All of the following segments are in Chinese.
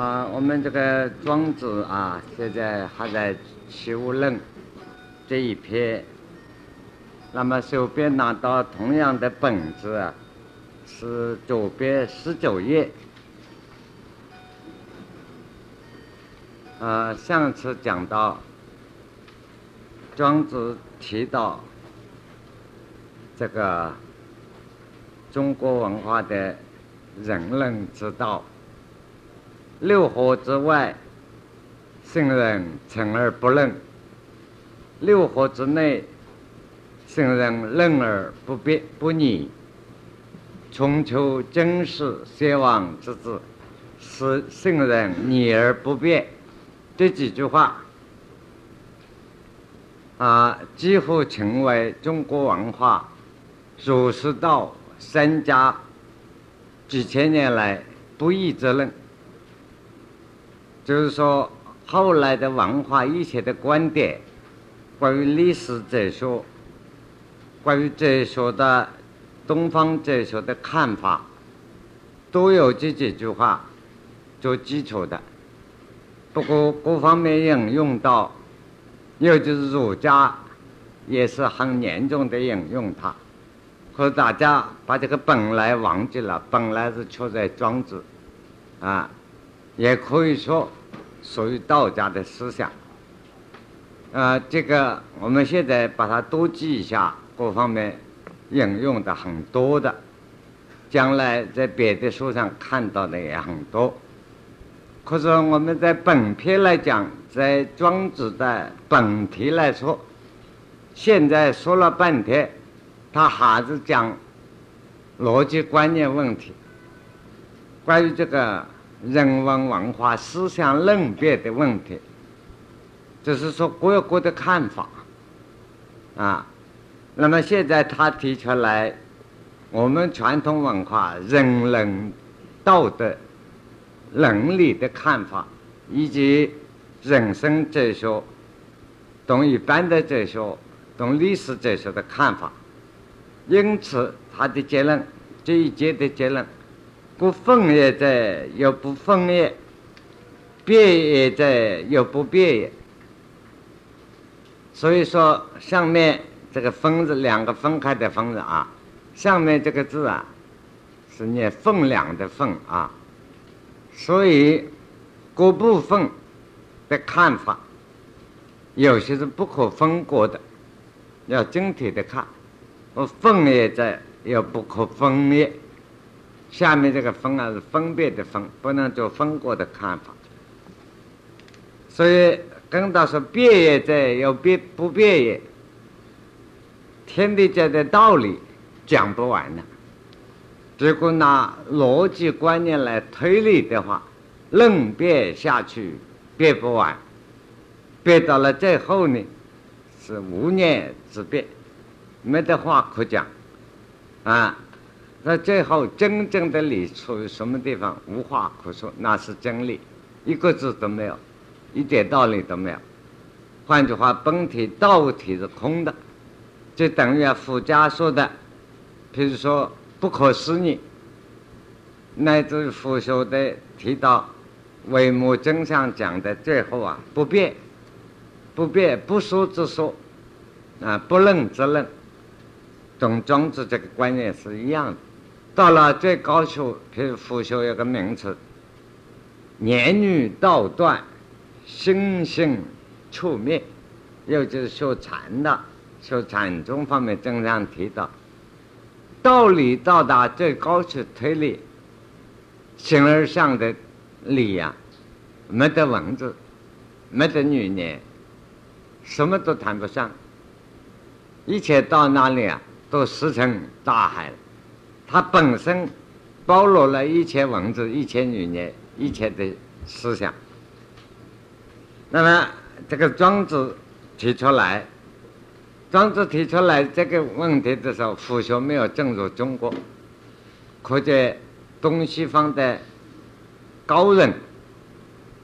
啊，我们这个庄子啊，现在还在《齐物论》这一篇。那么手边拿到同样的本子啊，是左边十九页。啊，上次讲到庄子提到这个中国文化的人伦之道。六合之外，圣人诚而不论；六合之内，圣人论而不辩不逆。穷求真实先王之治，使圣人逆而不辩。这几句话啊，几乎成为中国文化儒释道三家几千年来不义之论。就是说，后来的文化一切的观点，关于历史哲学，关于哲学的东方哲学的看法，都有这几句话做基础的。不过各方面引用到，有就是儒家也是很严重的引用它，可大家把这个本来忘记了，本来是出在庄子，啊，也可以说。属于道家的思想，啊，这个我们现在把它多记一下，各方面引用的很多的，将来在别的书上看到的也很多。可是我们在本篇来讲，在庄子的本题来说，现在说了半天，他还是讲逻辑观念问题，关于这个。人文文化思想论辩的问题，就是说各有各的看法，啊，那么现在他提出来，我们传统文化人伦道德伦理的看法，以及人生哲学、懂一般的哲学、懂历史哲学的看法，因此他的结论这一节的结论。不分也在，又不分也；变也在，又不变也。所以说，上面这个“分”字，两个分开的“分”字啊，上面这个字啊，是念“分量”的“分”啊。所以，各部分的看法，有些是不可分割的，要整体的看。我分也在，又不可分也。下面这个分啊是分别的分，不能做分割的看法。所以跟他说别也在，有别不变也。天地间的道理讲不完了。如果拿逻辑观念来推理的话，论辩下去辩不完，辩到了最后呢，是无念之辩，没得话可讲，啊。那最后真正的理处于什么地方？无话可说，那是真理，一个字都没有，一点道理都没有。换句话，本体道体是空的，就等于佛家说的，比如说不可思议，乃至佛学的提到唯物真相讲的最后啊，不变，不变，不说之说，啊，不论之论，同庄子这个观念是一样的。到了最高处，譬如佛学有个名词，言语道断，心性触灭，又就是学禅的，学禅宗方面经常提到，道理到达最高处推理，形而上的理呀，没得文字，没得语言，什么都谈不上，一切到那里啊，都石沉大海了。它本身包罗了一切文字、一切语言、一切的思想。那么，这个庄子提出来，庄子提出来这个问题的时候，佛学没有进入中国，可见东西方的高人、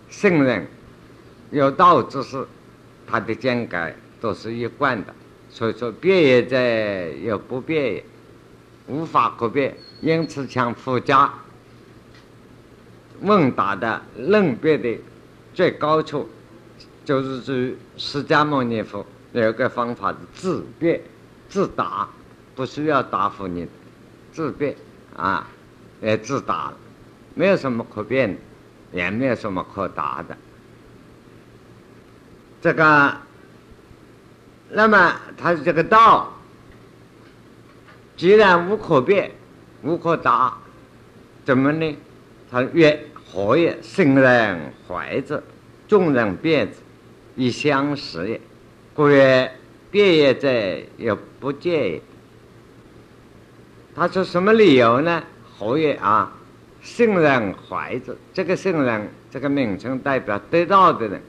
圣人、有道之士，他的见解都是一贯的。所以说，变也在，有不变也。无法可变，因此像佛家问答的论辩的最高处，就是指释迦牟尼佛有个方法是自辩自答，不需要答复你，自辩啊，也自答，没有什么可辩的，也没有什么可答的。这个，那么他这个道，既然无可辩，无可答，怎么呢？他曰：“何也？圣人怀之，众人辩之，以相识也。故曰：辩也者，有不见也。”他说什么理由呢？何也啊？圣人怀之，这个圣人这个名称代表得道的人，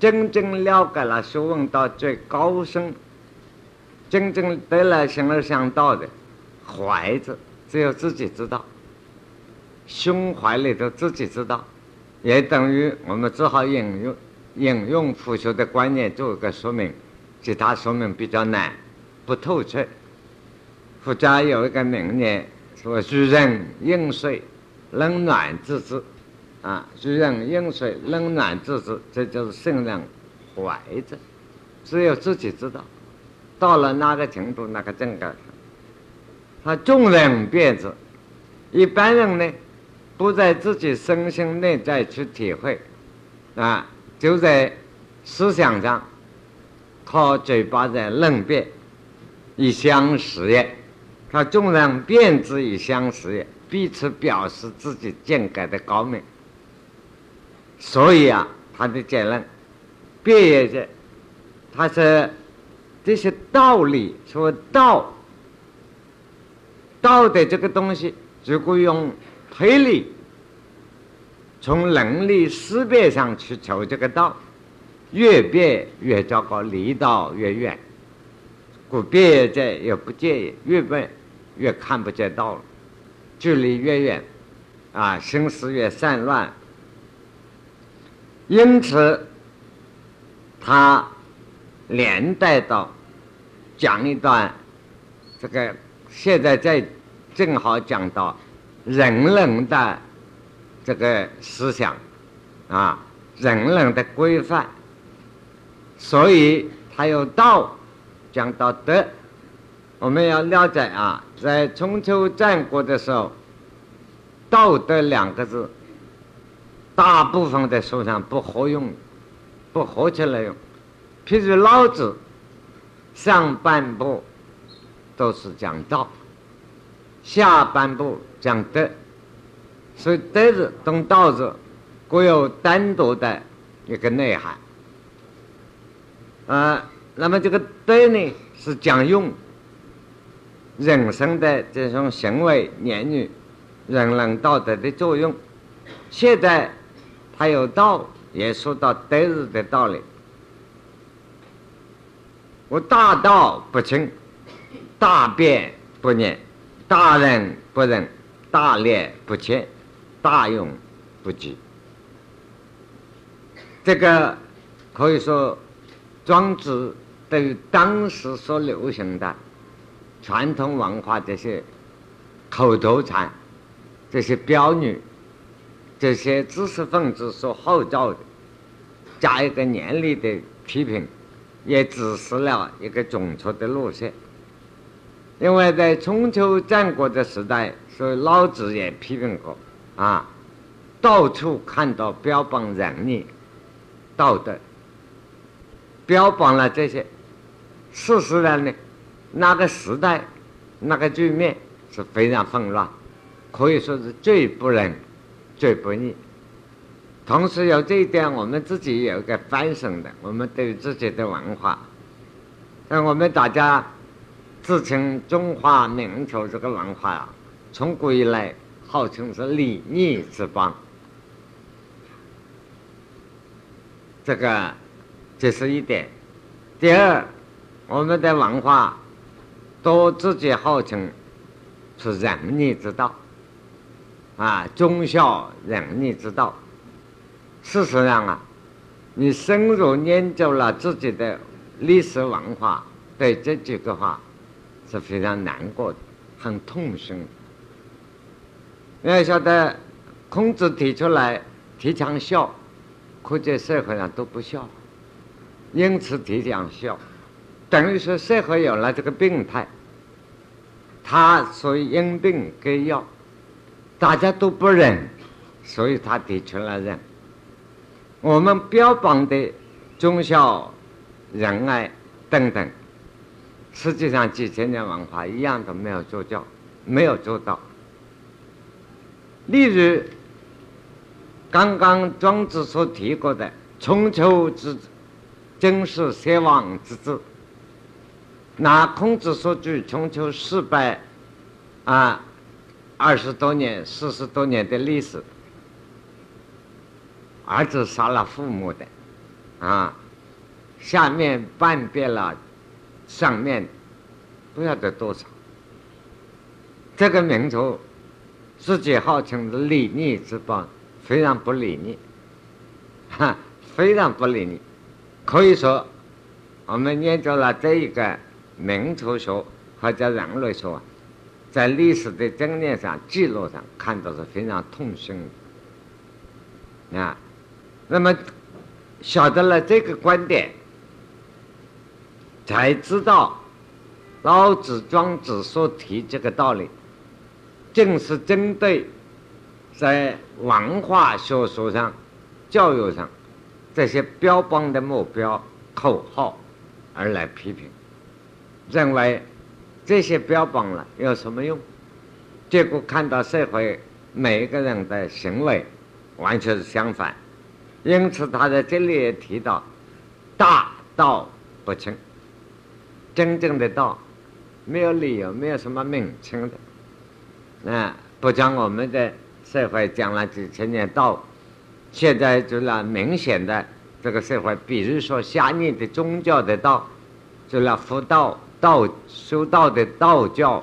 真正了解了学问到最高深，真正得了形而上道的，怀着只有自己知道。胸怀里头自己知道，也等于我们只好引用引用佛学的观念做一个说明，其他说明比较难，不透彻。佛家有一个名言说：“居人饮水，冷暖自知。”啊，居人饮水，冷暖自知，这就是圣人怀着，只有自己知道，到了哪个程度，那个境界。他众人辩之，一般人呢？不在自己身心内在去体会，啊，就在思想上靠嘴巴在论辩，以相识也。他众人辩之以相识也，彼此表示自己见解的高明。所以啊，他的结论，辩也是，他是这些道理，说道，道德这个东西，如果用。推理，从能力识别上去求这个道，越变越糟糕，离道越远。故别者也不介意，越变越看不见道了，距离越远，啊，心思越散乱。因此，他连带到讲一段，这个现在在正好讲到。人人的这个思想啊，人人的规范，所以他有道讲到德。我们要了解啊，在春秋战国的时候，“道德”两个字，大部分的书上不合用，不合起来用。譬如老子上半部都是讲道，下半部。讲德，所以德字同道字各有单独的一个内涵。啊，那么这个德呢，是讲用人生的这种行为言语、人伦道德的作用。现在他有道，也说到德字的道理。我大道不清，大辩不念，大人不仁。大劣不切，大用不及。这个可以说，庄子对于当时所流行的传统文化这些口头禅、这些标语、这些知识分子所号召的，加一个严厉的批评，也指示了一个准确的路线。因为在春秋战国的时代。所以老子也批评过，啊，到处看到标榜仁义、道德，标榜了这些。事实上呢，那个时代、那个局面是非常混乱，可以说是最不仁、最不义。同时有这一点，我们自己也有一个反省的，我们对自己的文化，像我们大家自称中华民族这个文化啊。从古以来，号称是礼义之邦。这个，这是一点。第二，我们的文化都自己号称是仁义之道，啊，忠孝仁义之道。事实上啊，你深入研究了自己的历史文化，对这几个话是非常难过的，很痛心。你要晓得，孔子提出来提倡孝，可见社会上都不孝，因此提倡孝，等于说社会有了这个病态，他所以因病给药，大家都不忍，所以他提出了忍。我们标榜的忠孝仁爱等等，实际上几千年文化一样都没有做到，没有做到。例如。刚刚庄子所提过的春秋之真是邪王之治。拿孔子所举春秋失败啊二十多年、四十多年的历史，儿子杀了父母的啊，下面半变了，上面不晓得多少。这个民族自己号称是礼逆之邦。非常不理你，哈，非常不理你。可以说，我们研究了这一个民族学或者人类学，在历史的经验上、记录上看到是非常痛心的啊。那么，晓得了这个观点，才知道老子、庄子所提这个道理，正是针对。在文化学说上、教育上，这些标榜的目标、口号而来批评，认为这些标榜了有什么用？结果看到社会每一个人的行为完全是相反，因此他在这里也提到“大道不清”，真正的道没有理由，没有什么名称的，啊，不讲我们的。社会讲了几千年道，现在就那明显的这个社会，比如说下面的宗教的道，就那佛道、道修道的道教，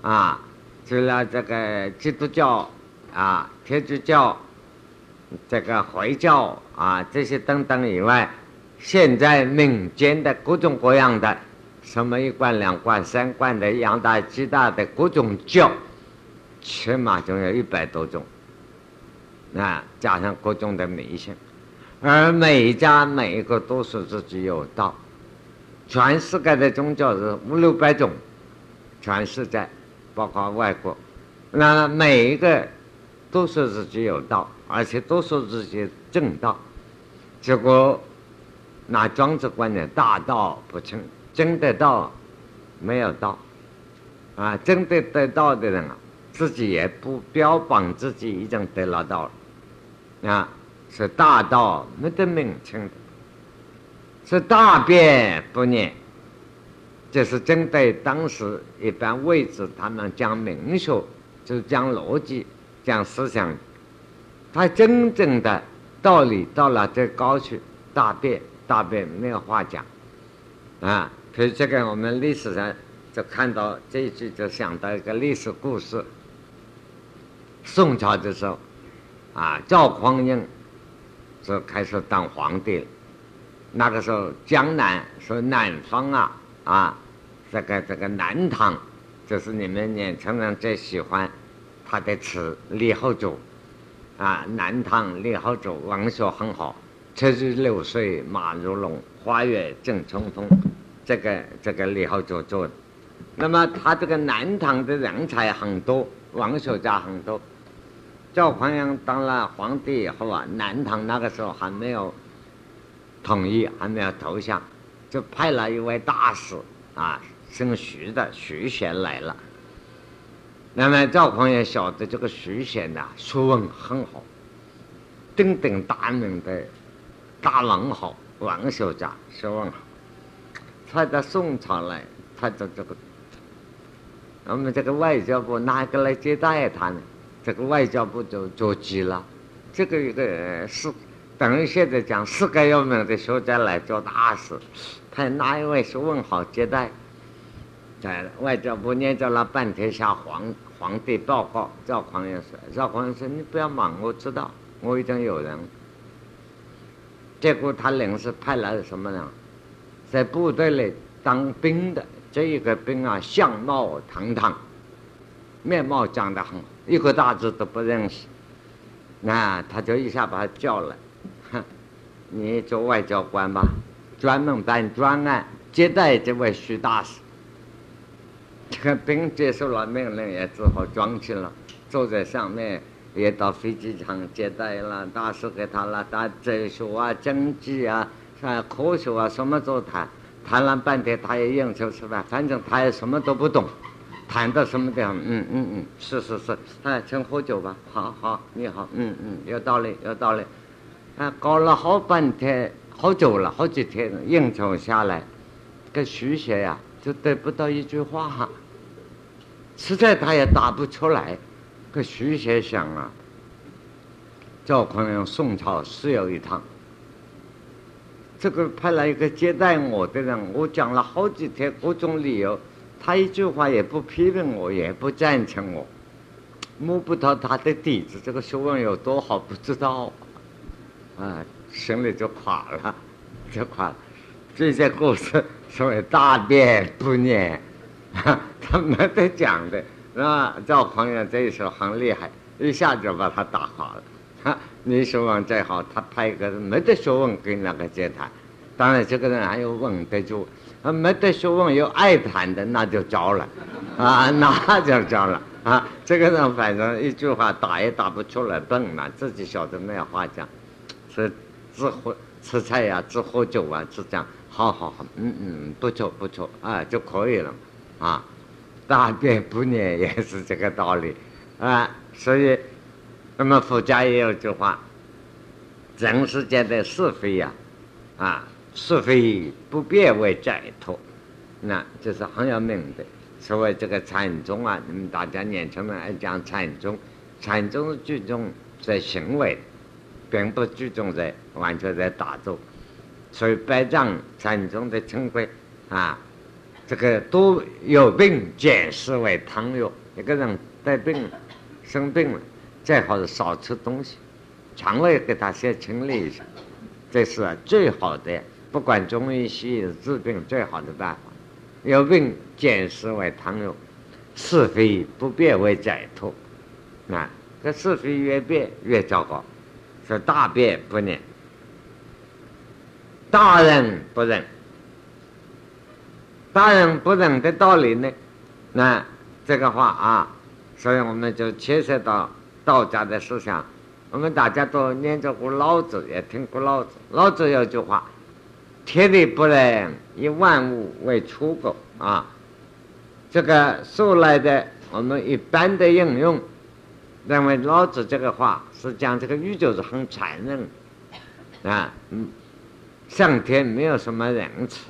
啊，就那这个基督教啊、天主教、这个回教啊这些等等以外，现在民间的各种各样的，什么一贯、两贯、三贯的、养大、鸡大的各种教。起码总有一百多种，啊，加上各种的迷信，而每一家每一个都说自己有道，全世界的宗教是五六百种，全世界，包括外国，那每一个都说自己有道，而且都说自己正道，结果拿庄子观念，大道不成，真的道没有道，啊，真的得道的人啊。自己也不标榜自己已经得了道了，啊，是大道没得名称，是大辩不念，这是针对当时一般位置，他们讲明学，就讲逻辑，讲思想，他真正的道理到了这高处，大辩大辩没有话讲，啊，所以这个我们历史上就看到这一句，就想到一个历史故事。宋朝的时候，啊，赵匡胤就开始当皇帝了。那个时候，江南是南方啊，啊，这个这个南唐，就是你们年轻人最喜欢他的词李后主，啊，南唐李后主文学很好，车如流水马如龙，花月正春风，这个这个李后主做的。那么他这个南唐的人才很多，文学家很多。赵匡胤当了皇帝以后啊，南唐那个时候还没有统一，还没有投降，就派了一位大使啊，姓徐的徐贤来了。那么赵匡胤晓得这个徐贤呐，学问很好，鼎鼎大名的大文豪、文学家，学问好。他到宋朝来，他的这个我们这个外交部哪个来接待他呢？这个外交部就着急了，这个一个是等于现在讲世界有名的学家来做大事，派哪一位学问好接待？在外交部念叨了半天，向皇皇帝报告。赵匡胤说：“赵匡胤说你不要忙，我知道，我已经有人。”结果他临时派来了什么人，在部队里当兵的这一个兵啊，相貌堂堂，面貌长得很。一个大字都不认识，那他就一下把他叫来，哼，你做外交官吧，专门办专案接待这位徐大使。这个兵接受了命令，也只好装起了，坐在上面，也到飞机场接待了大使给他了，他哲学啊、经济啊、啊科学啊，什么都谈，谈了半天，他也应酬吃饭，反正他也什么都不懂。谈到什么地方？嗯嗯嗯，是是是，哎，请喝酒吧。好好，你好，嗯嗯，有道理有道理。啊，搞了好半天，好久了，好几天应酬下来，跟徐学呀，就得不到一句话，实在他也答不出来。可徐先生啊，赵匡胤宋朝是有一趟，这个派来一个接待我的人，我讲了好几天各种理由。他一句话也不批评我，也不赞成我，摸不到他的底子，这个学问有多好不知道，啊，心里就垮了，就垮了。这些故事所谓大辩不撵，他没得讲的，是吧？赵匡胤这一手很厉害，一下就把他打垮了。哈，你学问再好，他派一个没得学问跟那个接谈，当然这个人还有稳得住。啊，没得学问又爱谈的，那就糟了，啊，那就糟了啊！这个人反正一句话打也打不出来，笨嘛，自己晓得没有话讲，是只喝吃菜呀，只喝酒啊，只讲好好好，嗯嗯，不错不错啊，就可以了，啊，大便不念也是这个道理，啊，所以那么佛家也有句话，人世间的是非呀，啊。是非不变为解脱，那这是很有名的。所谓这个禅宗啊，你们大家年轻人爱讲禅宗，禅宗是注重在行为，并不注重在完全在打坐。所以百丈禅宗的称谓啊，这个都有病减食为汤药。一个人带病了生病了，最好是少吃东西，肠胃给他先清理一下，这是最好的。不管中医西医治病最好的办法，有病减食为汤药，是非不变为解脱。啊，这是非越变越糟糕，是大变不念，大人不忍，大人不忍的道理呢？那这个话啊，所以我们就牵涉到道家的思想。我们大家都念着过老子，也听过老子。老子有句话。天地不仁，以万物为刍狗啊！这个素来的我们一般的应用，认为老子这个话是讲这个宇宙是很残忍啊，嗯，上天没有什么仁慈，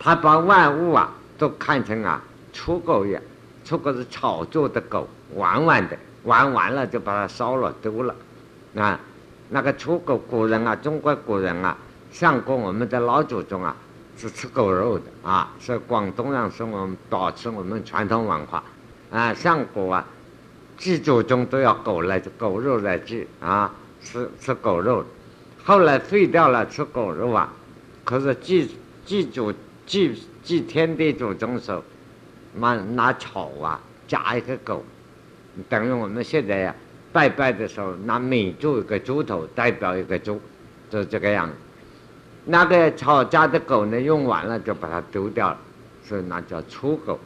他把万物啊都看成啊刍狗一样，刍狗是炒作的狗，玩玩的，玩完了就把它烧了丢了啊！那个刍狗，古人啊，中国古人啊。相公，我们的老祖宗啊，是吃狗肉的啊，是广东人是我们保持我们传统文化啊。相国啊，祭祖宗都要狗来狗肉来祭啊，吃吃狗肉。后来废掉了吃狗肉啊，可是祭祭祖祭祭天地祖宗时候，拿拿草啊夹一个狗，等于我们现在呀拜拜的时候拿米做一个猪头代表一个猪，就这个样子。那个吵架的狗呢？用完了就把它丢掉了，所以那叫刍狗。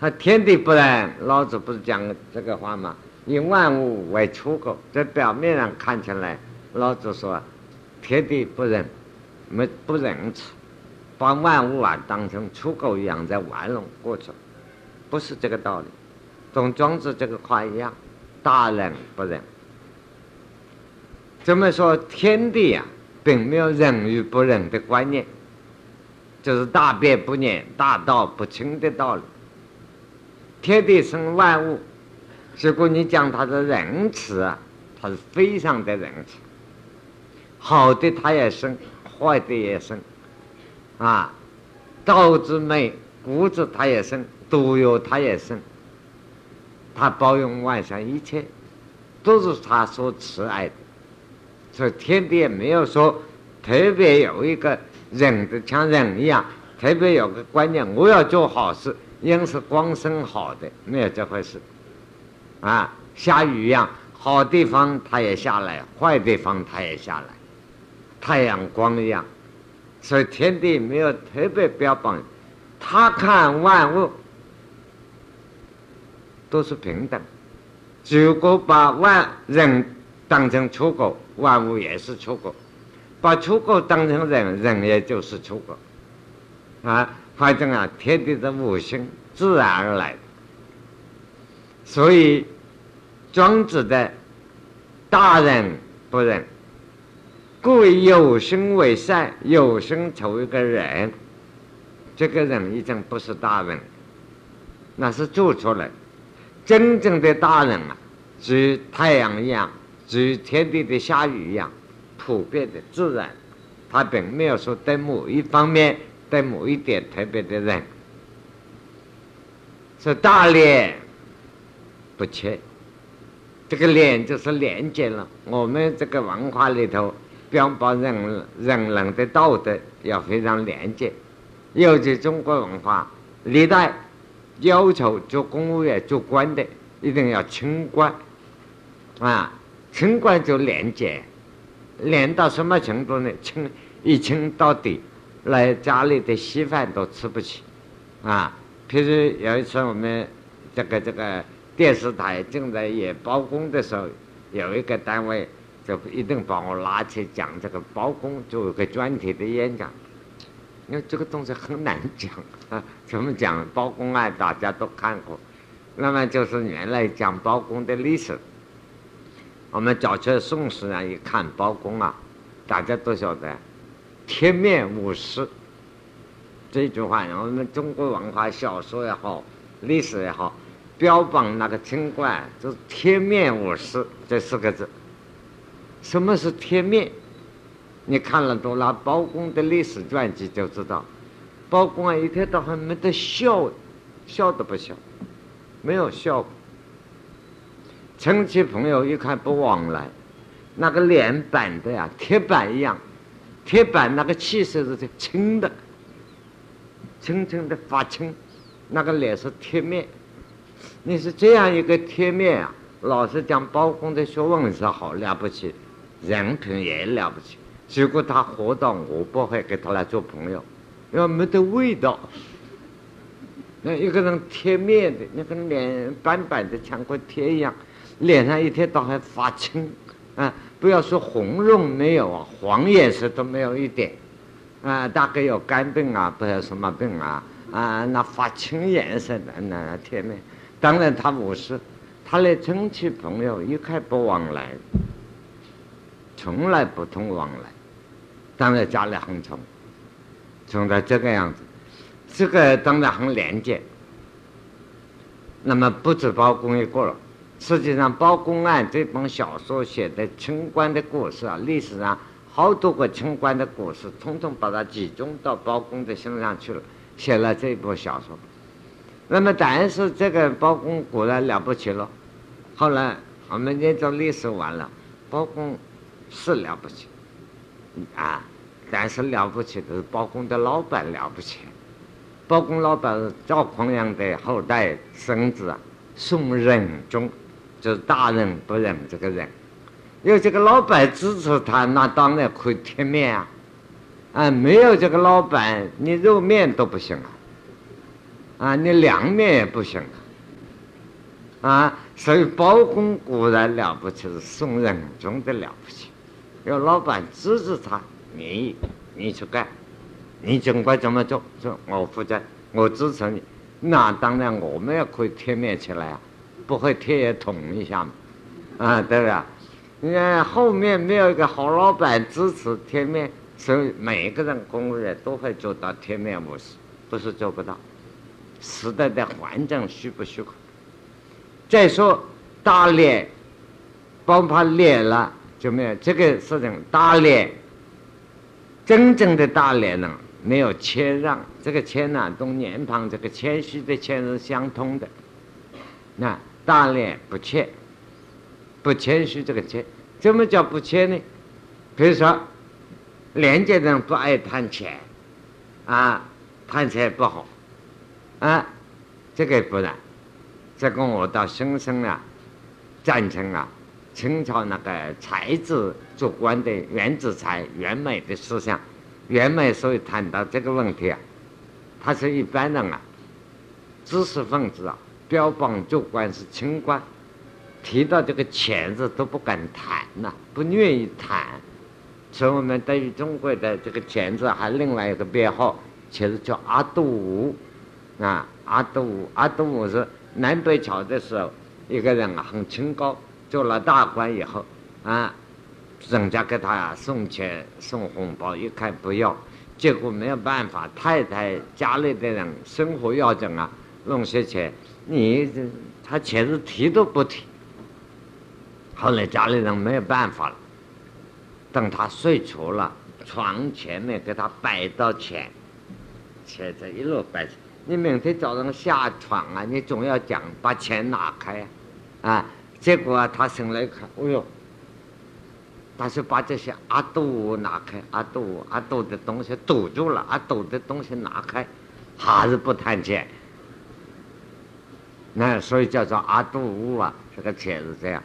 他天地不仁，老子不是讲这个话吗？以万物为刍狗，在表面上看起来，老子说天地不仁，没不仁慈，把万物啊当成刍狗一样在玩弄过去，不是这个道理。同庄子这个话一样，大人不仁。怎么说天地呀？并没有仁与不仁的观念，就是大辩不念、大道不清的道理。天地生万物，如果你讲它的仁慈啊，它是非常的仁慈，好的它也生，坏的也生，啊，道之美，谷子它也生，毒药它也生，它包容万象一切，都是他所慈爱的。所以天地也没有说特别有一个人的像人一样，特别有个观念，我要做好事，应是光生好的，没有这回事。啊，下雨一样，好地方它也下来，坏地方它也下来，太阳光一样。所以天地没有特别标榜，他看万物都是平等。如果把万人当成刍狗，万物也是刍狗；把刍狗当成人，人也就是刍狗。啊，反正啊，天地的五行自然而来的。所以庄子的大人不仁。故为有生为善，有生成为个人，这个人已经不是大人，那是做出来。真正的大人啊，与太阳一样，与天地的下雨一样，普遍的自然。他并没有说对某一方面、对某一点特别的人，是大脸不缺。这个脸就是连接了我们这个文化里头。标榜人人人的道德要非常廉洁，尤其中国文化历代要求做公务员、做官的一定要清官啊，清官就廉洁，廉到什么程度呢？清一清到底，来家里的稀饭都吃不起啊。譬如有一次我们这个这个电视台正在演包公的时候，有一个单位。就一定把我拉去讲这个包公做一个专题的演讲，因为这个东西很难讲啊。怎么讲包公案？大家都看过，那么就是原来讲包公的历史。我们早去宋史上一看包公啊，大家都晓得“铁面无私”这句话。我们中国文化小说也好，历史也好，标榜那个清官就是“铁面无私”这四个字。什么是贴面？你看了多了包公的历史传记就知道，包公啊一天到晚没得笑，笑都不笑，没有笑。亲戚朋友一看不往来，那个脸板的呀，铁板一样，铁板那个气色是青的，青青的发青，那个脸是贴面。你是这样一个贴面啊，老实讲，包公的学问是好了不起。人品也了不起，结果他活到，我不会跟他来做朋友，因为没得味道。那一个人贴面的，那个脸板板的，像块贴一样，脸上一天到晚发青，啊，不要说红润没有啊，黄颜色都没有一点，啊，大概有肝病啊，不知道什么病啊，啊，那发青颜色的那贴面，当然他不是，他的亲戚朋友一概不往来。从来不通往来，当然家里很穷，穷到这个样子，这个当然很廉洁。那么不止包公一个了，实际上《包公案》这本小说写的清官的故事啊，历史上好多个清官的故事，统统把它集中到包公的身上去了，写了这部小说。那么但是这个包公果然了不起了，后来我们研究历史完了，包公。是了不起，啊！但是了不起的是包公的老板了不起。包公老板是赵匡胤的后代孙子啊，宋仁宗，就是大人不仁这个人。有这个老板支持他，那当然可以贴面啊。啊，没有这个老板，你肉面都不行啊。啊，你凉面也不行啊。啊，所以包公果然了不起，是宋仁宗的了不起。要老板支持他，你你去干，你尽管怎么做，说我负责，我支持你。那当然我们也可以贴面起来啊，不会贴也捅一下嘛，啊，对不对？你看后面没有一个好老板支持贴面，所以每个人公务员都会做到贴面模式，不是做不到。时代的环境许不许可？再说大脸，帮他脸了。就没有这个事情，大廉，真正的大廉呢，没有谦让。这个谦呢，同年旁这个谦虚的谦是相通的。那大廉不谦，不谦虚这个谦，怎么叫不谦呢？比如说，廉洁人不爱贪钱，啊，贪钱不好，啊，这个不然。这个我到深深啊，赞成啊。清朝那个才子做官的袁子才、袁枚的思想，袁枚所以谈到这个问题啊，他是一般人啊，知识分子啊，标榜做官是清官，提到这个钱字都不敢谈呐，不愿意谈。所以我们对于中国的这个钱字还另外一个编号，其实叫阿杜武啊，阿杜，阿杜武是南北朝的时候一个人啊，很清高。做了大官以后，啊，人家给他送钱送红包，一看不要，结果没有办法，太太家里的人生活要紧啊，弄些钱，你他钱是提都不提。后来家里人没有办法了，等他睡着了，床前面给他摆到钱，钱在一路摆，你明天早上下床啊，你总要讲把钱拿开，啊。结果啊，他醒来一看，哎呦！他就把这些阿斗拿开，阿斗阿斗的东西堵住了，阿斗的东西拿开，还是不谈钱。那所以叫做阿斗屋啊，这个钱是这样。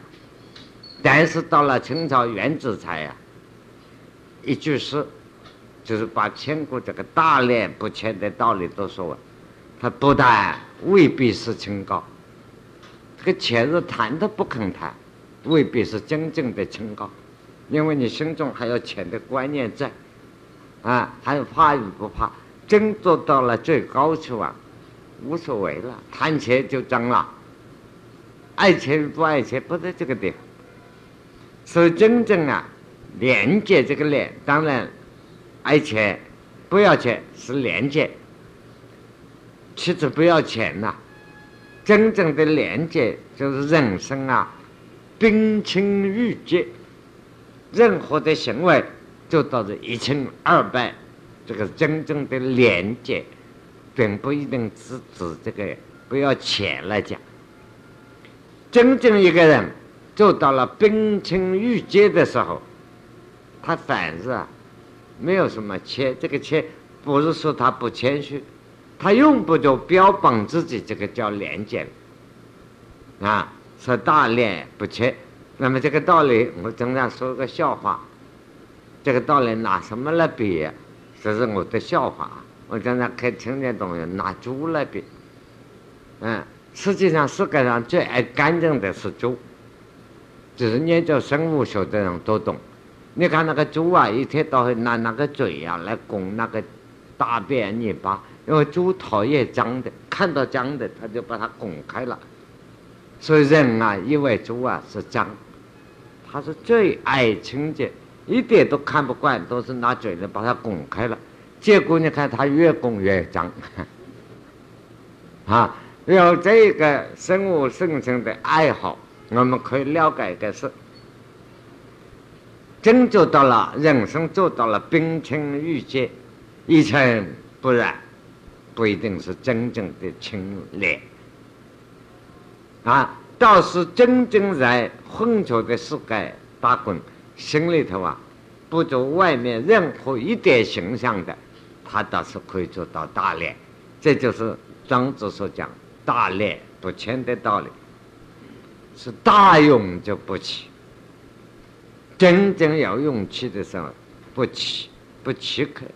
但是到了清朝袁子才呀，一句诗，就是把千古这个大廉不钱的道理都说完。他不但未必是清高。这个钱是谈都不肯谈，未必是真正的清高，因为你心中还有钱的观念在，啊，还有怕与不怕，真做到了最高处啊，无所谓了，谈钱就争了，爱钱与不爱钱不在这个地方，所以真正啊，廉洁这个廉，当然爱钱不要钱是廉洁，其实不要钱呐。真正的廉洁就是人生啊，冰清玉洁，任何的行为就都是一清二白，这个真正的廉洁，并不一定是指这个不要钱来讲。真正一个人做到了冰清玉洁的时候，他反是啊，没有什么谦，这个谦不是说他不谦虚。他用不着标榜自己，这个叫廉洁啊，说大廉不缺。那么这个道理，我经常说个笑话。这个道理拿什么来比？这是我的笑话。我经常看听见东西拿猪来比。嗯，实际上世界上最爱干净的是猪，就是研究生物学的人都懂。你看那个猪啊，一天到晚拿那个嘴呀来拱那个大便泥巴。因为猪讨厌脏的，看到脏的，他就把它拱开了。所以人啊，以为猪啊是脏，他是最爱清洁，一点都看不惯，都是拿嘴子把它拱开了。结果你看，它越拱越脏。啊，有这个生物生存的爱好，我们可以了解的是，真做到了人生做到了冰清玉洁，一尘不染。不一定是真正的清廉啊，倒是真正在混浊的世界打滚，心里头啊，不足外面任何一点形象的，他倒是可以做到大廉。这就是庄子所讲“大廉不谦”的道理，是大勇就不起。真正有勇气的时候，不起不欺客。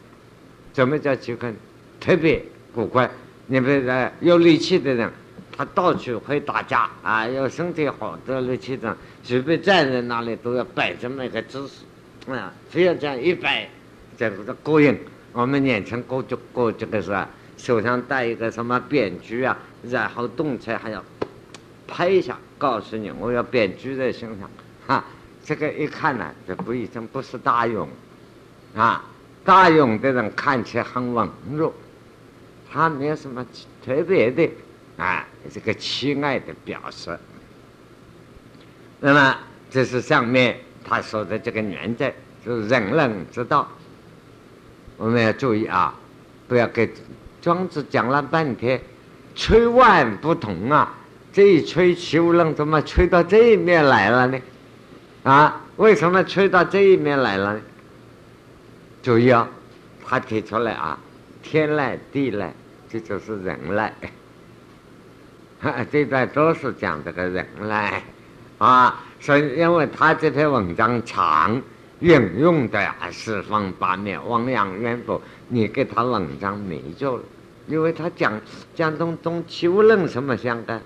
怎么叫欺客？特别。古怪，你比如说有力气的人，他到处会打架啊；有身体好的力气的人，随便站在那里都要摆这么一个姿势，啊，非要这样一摆，这个是勾引。我们年轻过就过这个是吧？手上带一个什么扁狙啊，然后动起来还要拍一下，告诉你我要扁狙在身上，哈，这个一看呢，这不一定不是大勇，啊，大勇的人看起来很文弱。他没有什么特别的啊，这个亲爱的表示。那么这是上面他说的这个原则，就是人人之道。我们要注意啊，不要给庄子讲了半天，吹万不同啊！这一吹，齐物论怎么吹到这一面来了呢？啊，为什么吹到这一面来了呢？注意啊，他提出来啊。天籁地籁，这就是人籁。这段都是讲这个人籁，啊，所以因为他这篇文章长，引用的四方八面，汪洋渊博，你给他文章没救了，因为他讲讲东东齐物论什么相干，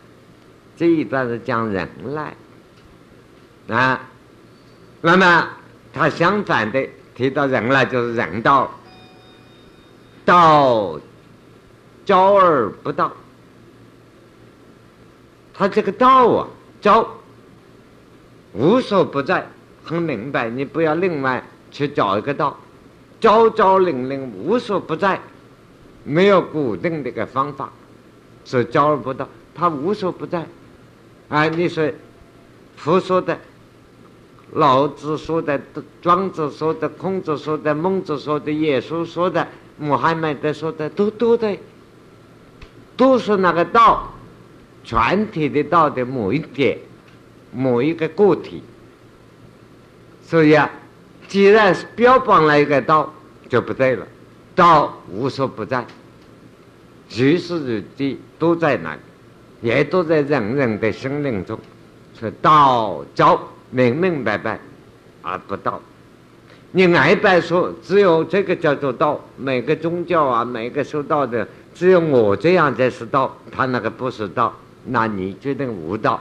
这一段是讲人来啊，那么他相反的提到人来就是人道，道教而不道。他这个道啊，教无所不在，很明白。你不要另外去找一个道，招招零零无所不在，没有固定的一个方法，是教而不到。他无所不在。啊，你说佛说的、老子说的、庄子说的、孔子说的、孟子说的、耶稣说的、穆罕默德说的，都都对，都是那个道。全体的道的某一点，某一个个体，所以啊，既然是标榜了一个道，就不对了。道无所不在，随时随地都在那里，也都在人人的心灵中。说道教明明白白，而不道。你爱白说，只有这个叫做道。每个宗教啊，每个修道的，只有我这样才是道，他那个不是道。那你决定无道，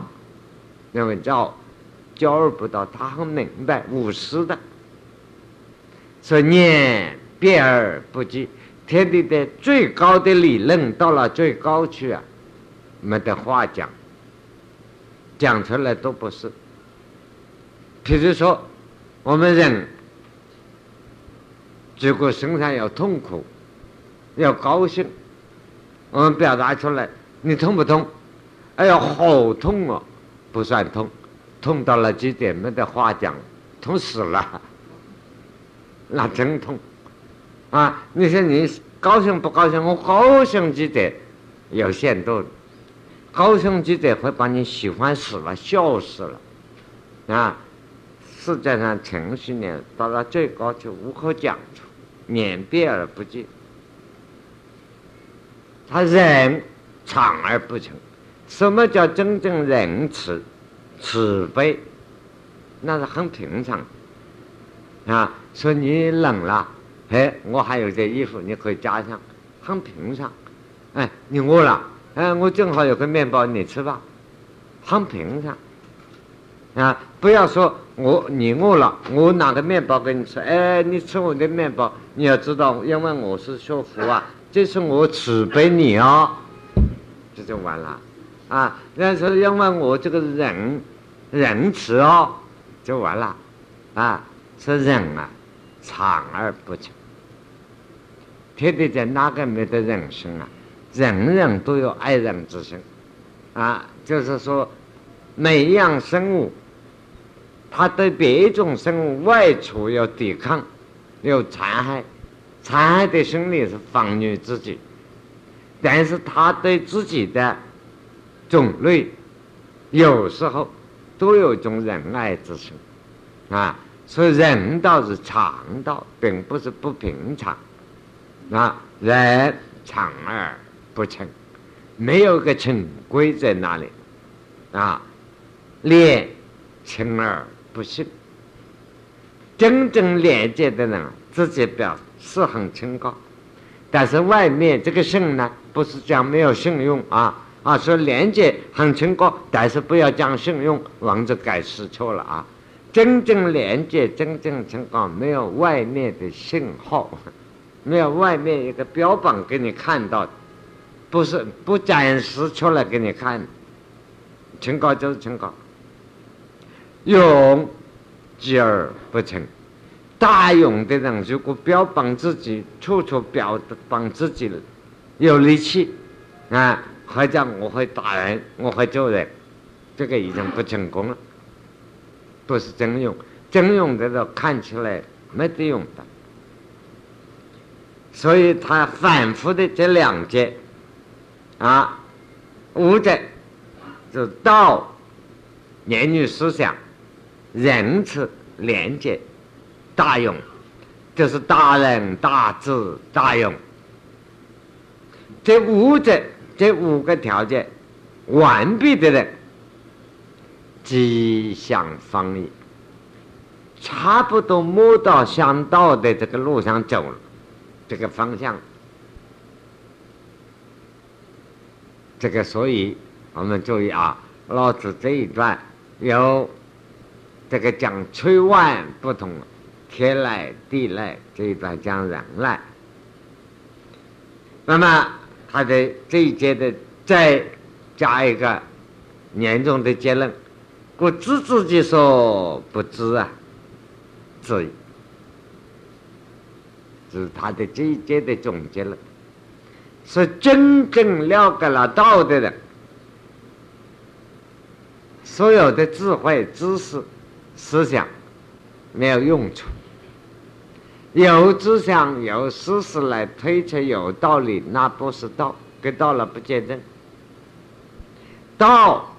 因为教教而不道，他很明白无私的，所念变而不计。天地的最高的理论到了最高去啊，没得话讲，讲出来都不是。譬如说，我们人如果身上有痛苦，要高兴，我们表达出来，你痛不痛？哎呀，好痛哦！不算痛，痛到了极点没得话讲，痛死了，那真痛啊！你说你高兴不高兴？我高兴极点有限度，高兴极点会把你喜欢死了，笑死了啊！世界上情绪呢，到了最高就无可讲出，免变而不尽，他忍长而不成。什么叫真正仁慈、慈悲？那是很平常啊。说你冷了，哎，我还有件衣服，你可以加上，很平常。哎，你饿了，哎，我正好有个面包，你吃吧，很平常啊。不要说我你饿了，我拿个面包给你吃，哎，你吃我的面包，你要知道，因为我是说福啊，这是我慈悲你哦，这就完了。啊，那是因为我这个人仁慈哦，就完了，啊，是人啊，长而不长。天地间哪个没得人生啊？人人都有爱人之心，啊，就是说，每一样生物，他对别种生物外出要抵抗，要残害，残害的心理是防御自己，但是他对自己的。种类有时候都有种仁爱之心啊，所以人道是常道，并不是不平常啊。人常而不成，没有个成规在那里啊。廉清而不信，真正廉洁的人自己表是很清高，但是外面这个信呢，不是讲没有信用啊。啊，说廉洁很清高，但是不要讲信用，王子改失错了啊！真正廉洁、真正清高，没有外面的信号，没有外面一个标榜给你看到，不是不展示出来给你看，清高就是清高。勇继而不成，大勇的人如果标榜自己，处处标榜自己有力气啊。还讲我会打人，我会救人，这个已经不成功了，不是真勇。真勇的都看起来没得用的，所以他反复的这两节啊，五者就道、言语、思想、仁慈、廉洁、大勇，就是大仁、大智、大勇，这五者。这五个条件完备的人，即向方也。差不多摸到向道的这个路上走了，这个方向。这个，所以我们注意啊，老子这一段有这个讲吹万不同，天籁地籁这一段讲人籁。那么他的这一节的再加一个严重的结论：故知自己所不知啊，知。这是他的这一节的总结了。是真正了解了道的人，所有的智慧、知识、思想没有用处。有思想、有事实来推测有道理，那不是道，跟道了不见证。道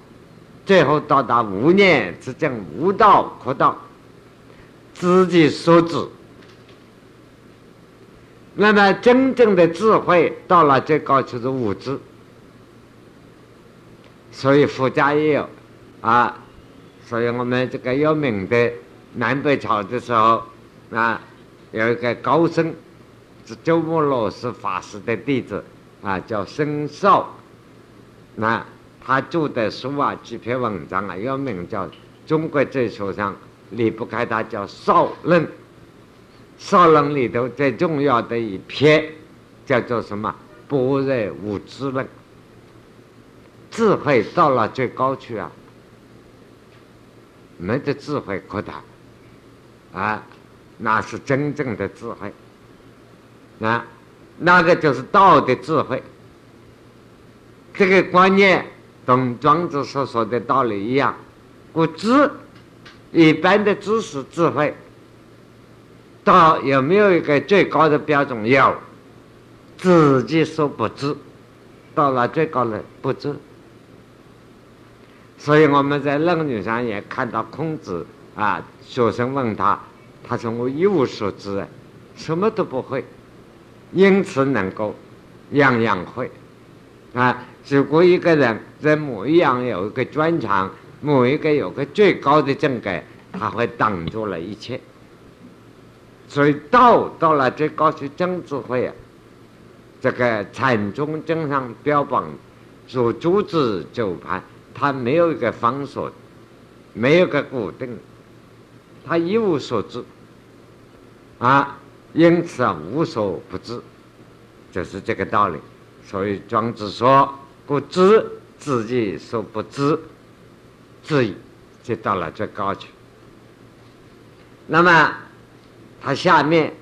最后到达无念之境，无道可道，自己所知。那么，真正的智慧到了最高就是无知。所以佛家也有啊，所以我们这个有名的南北朝的时候啊，有一个高僧是鸠摩罗什法师的弟子啊，叫僧绍。那他著的书啊，几篇文章啊，有名叫中国哲学上离不开他叫《少论》。少论里头最重要的一篇叫做什么？般若无知论。智慧到了最高处啊，没得智慧可谈啊，那是真正的智慧。啊那个就是道的智慧。这个观念同庄子所说的道理一样，故知一般的知识智慧。道有没有一个最高的标准？有，自己说不知，到了最高的不知。所以我们在《论语》上也看到孔子啊，学生问他，他说我一无所知，什么都不会，因此能够样样会。啊，如果一个人在某一样有一个专长，某一个有个最高的境界，他会挡住了一切。所以道到了最高是真智慧啊！这个禅宗经上标榜，说诸子九盘，他没有一个方所，没有个固定，他一无所知啊，因此无所不知，就是这个道理。所以庄子说：“不知自己所不知，知矣。”就到了最高处。那么。他下面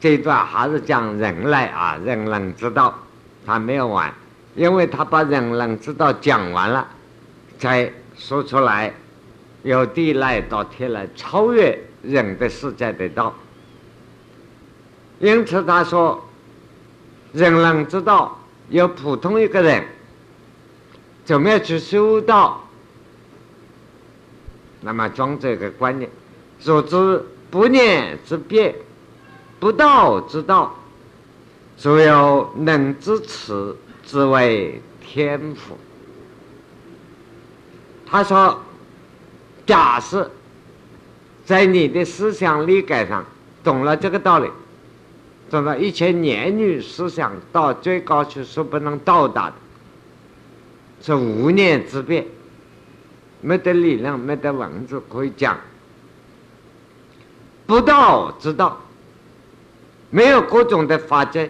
这一段还是讲人类啊，人伦之道，他没有完，因为他把人伦之道讲完了，才说出来，由地来到天来，超越人的世界的道。因此他说，人伦之道，有普通一个人怎么样去修道？那么装这个观念，说之。不念之变，不道之道，所有能知此，之为天赋。他说：“假设在你的思想理解上懂了这个道理，懂了一切言语思想到最高处是不能到达的，是无念之变，没得理论，没得文字可以讲。”不道之道，没有各种的法则，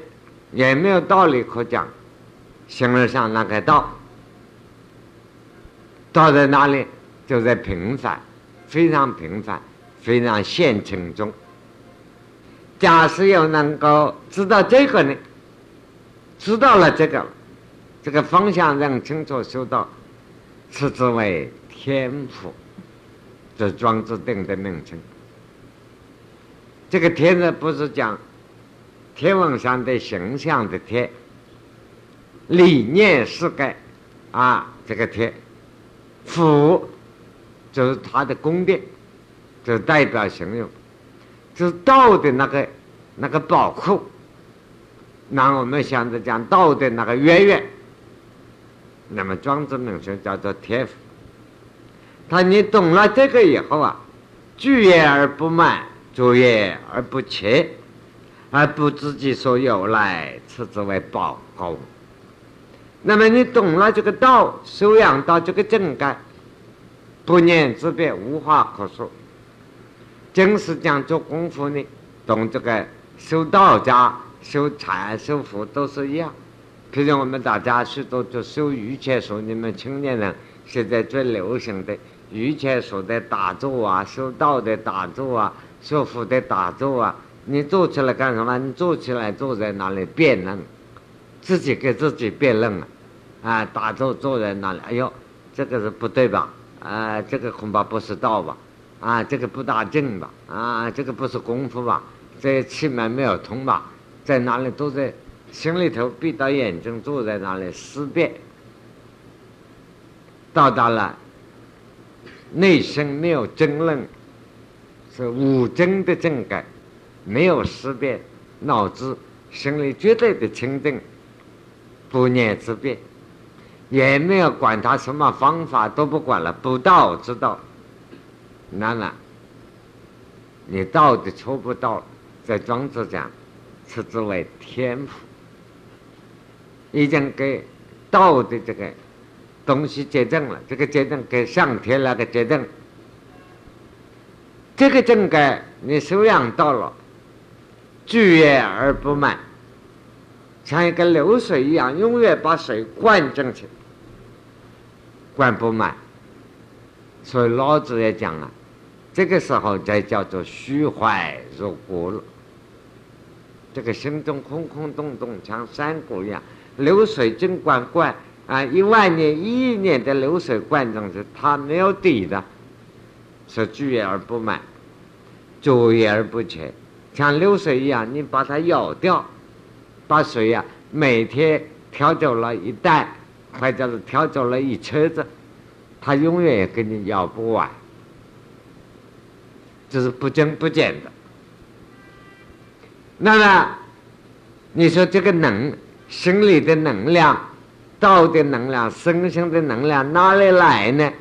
也没有道理可讲。形而上那个道，道在哪里？就在平凡，非常平凡，非常现成中。假使有能够知道这个呢，知道了这个，这个方向认清楚，修道，此之为天赋，这庄子定的名称。这个天呢，不是讲天文上的形象的天，理念是该啊，这个天，府就是它的宫殿，就代表形容，是道的那个那个宝库。那我们想着讲道的那个渊源，那么庄子名称叫做天府。他你懂了这个以后啊，居业而不满，足业而不切，而不知己所由来，此之为宝库。那么你懂了这个道，修养到这个境界，不念之别，无话可说。真是讲做功夫呢，懂这个修道家、修禅、修佛都是一样。譬如我们大家许多就修瑜伽术，你们青年人现在最流行的。瑜伽术的打坐啊，修道的打坐啊，修佛的打坐啊，你做起来干什么？你做起来坐在那里辩论，自己给自己辩论啊，啊，打坐坐在那里，哎呦，这个是不对吧？啊，这个恐怕不是道吧？啊，这个不大正吧？啊，这个不是功夫吧？这气脉没有通吧？在哪里都在心里头闭到眼睛，坐在那里思辨，到达了。内心没有争论，是无争的正感，没有思辨，脑子心里绝对的清净，不念之变，也没有管他什么方法都不管了，不道之道，那么你到底抽不到？在庄子讲，称之为天赋，已经给道的这个。东西结正了，这个结正给上天那个结正，这个正该你修养到了，聚业而不满，像一个流水一样，永远把水灌进去，灌不满。所以老子也讲了，这个时候才叫做虚怀若谷了。这个心中空空洞洞，像山谷一样，流水尽管灌。啊，一万年、一亿年的流水灌进去，它没有底的，是聚而不满，浊而不全，像流水一样，你把它舀掉，把水呀每天挑走了一袋，或者是挑走了一车子，它永远也给你舀不完，这是不增不减的。那么，你说这个能，心里的能量。道的能量、身心的能量哪里来呢？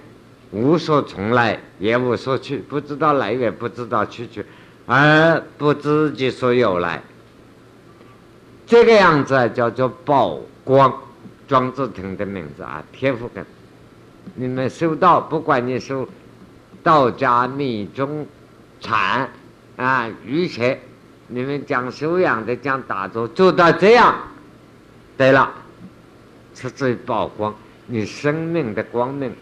无所从来，也无所去，不知道来源，不知道去处，而不自己所有来。这个样子叫做宝光。庄子听的名字啊，天赋根。你们修道，不管你修道家、密宗、禅啊、瑜伽，你们讲修养的、讲打坐，做到这样，对了。是最曝光，你生命的光明，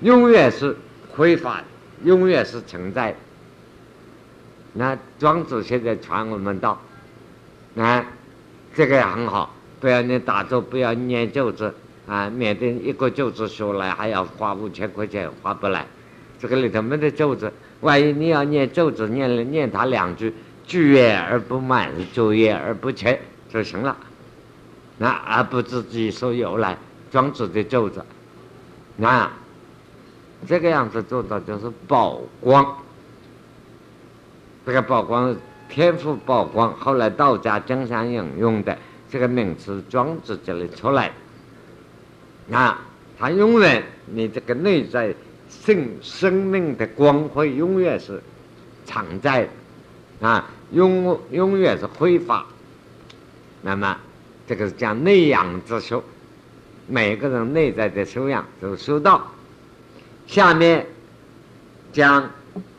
永远是挥发的，永远是存在。那庄子现在传我们道，啊，这个也很好，不要你打坐，不要念咒子啊，免得一个咒子学来还要花五千块钱，花不来。这个里头没得咒子，万一你要念咒子，念了念他两句，聚业而不满，作业而不缺就行了。那而不知己所由来，庄子的咒子，那这个样子做到就是宝光。这个曝光，天赋曝光，后来道家经常引用的这个名词，庄子这里出来。那他永远，你这个内在生生命的光辉，永远是常在的，啊，永永远是挥发。那么。这个是讲内养之修，每个人内在的修养都修到。下面讲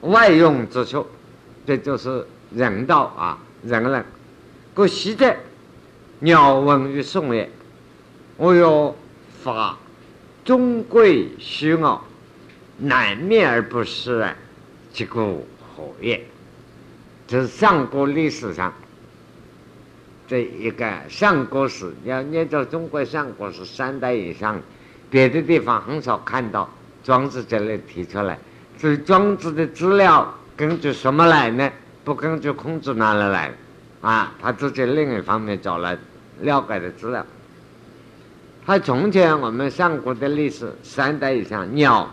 外用之修，这就是人道啊，人人。故昔者鸟闻于宋也，我有法中贵虚傲，难灭而不失，其故何也？这是上古历史上。这一个上古史，要念到中国上古史三代以上，别的地方很少看到庄子这里提出来。所以庄子的资料根据什么来呢？不根据孔子哪里来？啊，他自己另一方面找来了解的资料。他从前我们上古的历史三代以上，鸟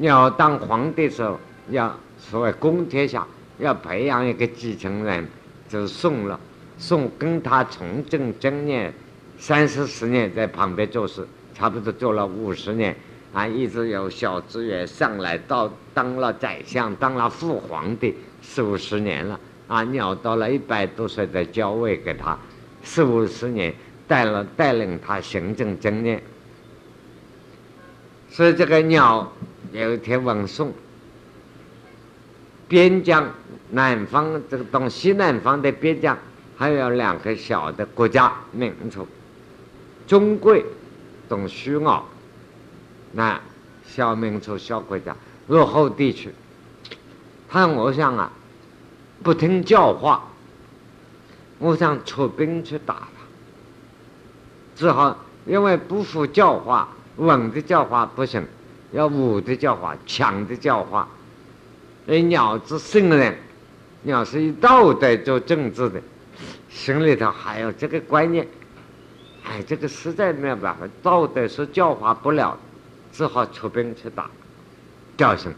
鸟当皇帝时候要所谓公天下，要培养一个继承人。就送了，送跟他从政正念三四十年，在旁边做事，差不多做了五十年，啊，一直有小职员上来到当了宰相，当了父皇帝四五十年了啊，鸟到了一百多岁的交位给他，四五十年带了带领他行政经验，所以这个鸟有一天问宋，边疆南方这个东西南方的边疆还有两个小的国家民族，中贵，东徐敖。那小民族、小国家、落后地区，他我想啊，不听教化，我想出兵去打他，只好因为不服教化，文的教化不行，要武的教化、强的教化。那鸟之圣人，鸟是以道德做政治的，心里头还有这个观念，哎，这个实在没有办法，道德是教化不了。只好出兵去打，叫声。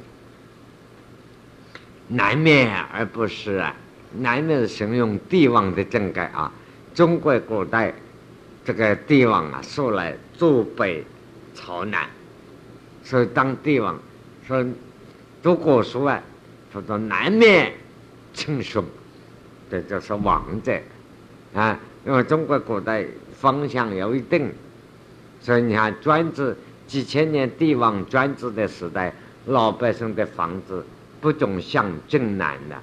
南面而不是啊，南面是形容帝王的政改啊。中国古代这个帝王啊，素来坐北朝南，所以当帝王说读古书啊，他说难免称雄，这就是王者啊。因为中国古代方向有一定，所以你看专制。几千年帝王专制的时代，老百姓的房子不总向正南的，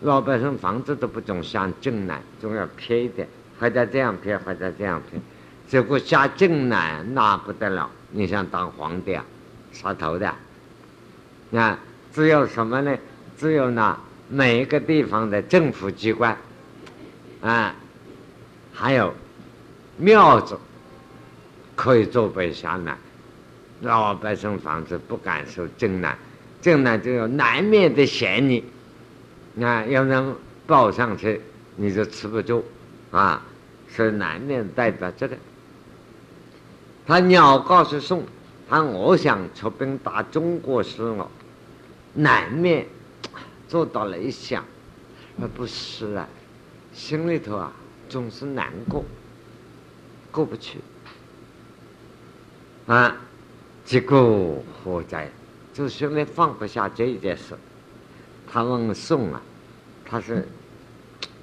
老百姓房子都不总向正南，总要偏一点，或者这样偏，或者这样偏。结果下正南那不得了，你想当皇帝啊，杀头的。那只有什么呢？只有那每一个地方的政府机关，啊，还有庙子。可以坐北下南，老百姓房子不敢受正南，正南就有南面的嫌疑，啊，要能抱上去，你就吃不住，啊，所以南面代表这个。他鸟告诉宋，他我想出兵打中国时候，难免做到了一想，而不是啊，心里头啊总是难过，过不去。啊，结果何在？就兄弟放不下这一件事。他问宋啊，他说：“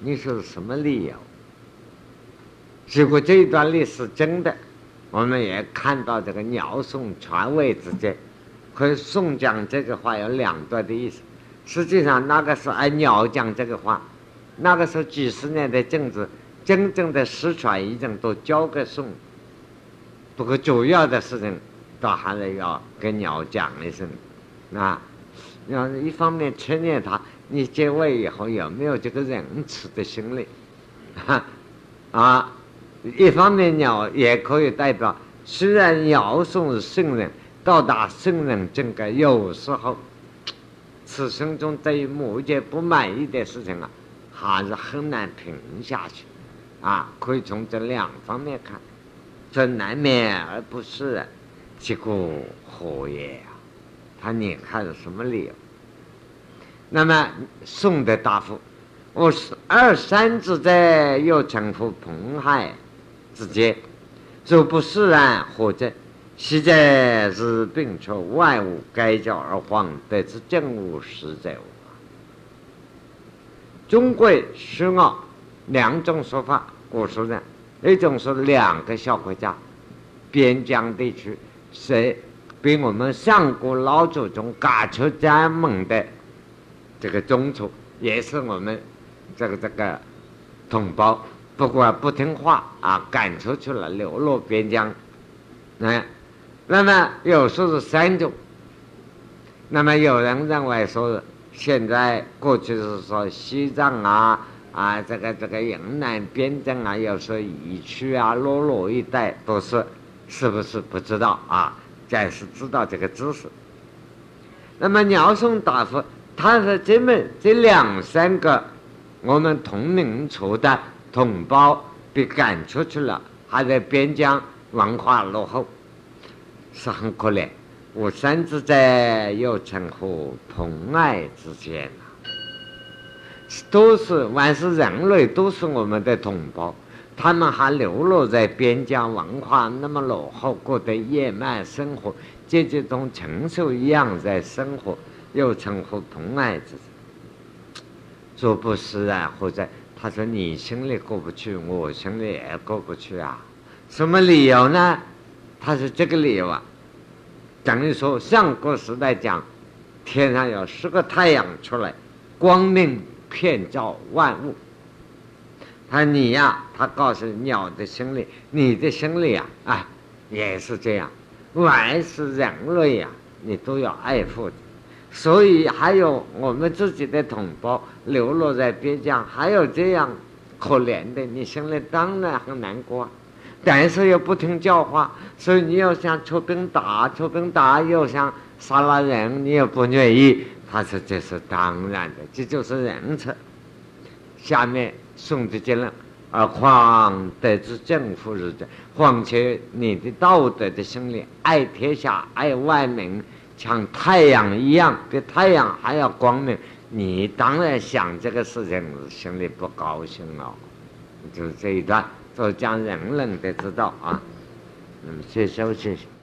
你说什么理由？”结果这一段历史真的，我们也看到这个鸟宋传位之间，和宋讲这个话有两段的意思。实际上那个是按鸟讲这个话，那个时候几十年的政治，真正的实权已经都交给宋。不过主要的事情，倒还是要跟鸟讲一声，啊，要一方面测验他，你接位以后有没有这个仁慈的心理，啊，一方面鸟也可以代表，虽然鸟送是圣人，到达圣人境界，有时候，此生中对于某件不满意的事情啊，还是很难平下去，啊，可以从这两方面看。这难免而不是，结果何也呀？他你看是什么理由？那么宋的答复：我是二三子在，又称呼彭海之间，若不释然，何者？实在是并出，万物该教而皇，得之正无实在中国需要两种说法，古书上。一种是两个小国家，边疆地区是比我们上古老祖宗赶出家门的这个宗族，也是我们这个这个同胞，不过不听话啊，赶出去了，流落边疆。那那么有时候是三种，那么有人认为说现在过去是说西藏啊。啊，这个这个云南边疆啊，有时候彝区啊、洛洛一带都是，是不是不知道啊？暂时知道这个知识。那么鸟松答复，他说这么这两三个我们同民族的同胞被赶出去了，还在边疆文化落后，是很可怜。我甚至在又称呼同爱之间。都是凡是人类，都是我们的同胞。他们还流落在边疆，文化那么落后，过得野蛮生活，阶级中禽兽一样在生活，又称呼同爱之做不是啊？或者他说你心里过不去，我心里也过不去啊？什么理由呢？他是这个理由啊，等于说上古时代讲，天上有十个太阳出来，光明遍照万物。他你呀，他告诉鸟的心里，你的心里啊，啊，也是这样。万是人类呀，你都要爱护的。所以还有我们自己的同胞流落在边疆，还有这样可怜的，你心里当然很难过。但是又不听教化，所以你又想出兵打，出兵打又想杀了人，你又不愿意。他说这是当然的，这就是人策。下面。宋的结论，而况得知政府日者，况且你的道德的心里爱天下、爱万民，像太阳一样，比太阳还要光明。你当然想这个事情，心里不高兴了。就是这一段，就讲人人的之道啊。那么，谢谢，谢谢。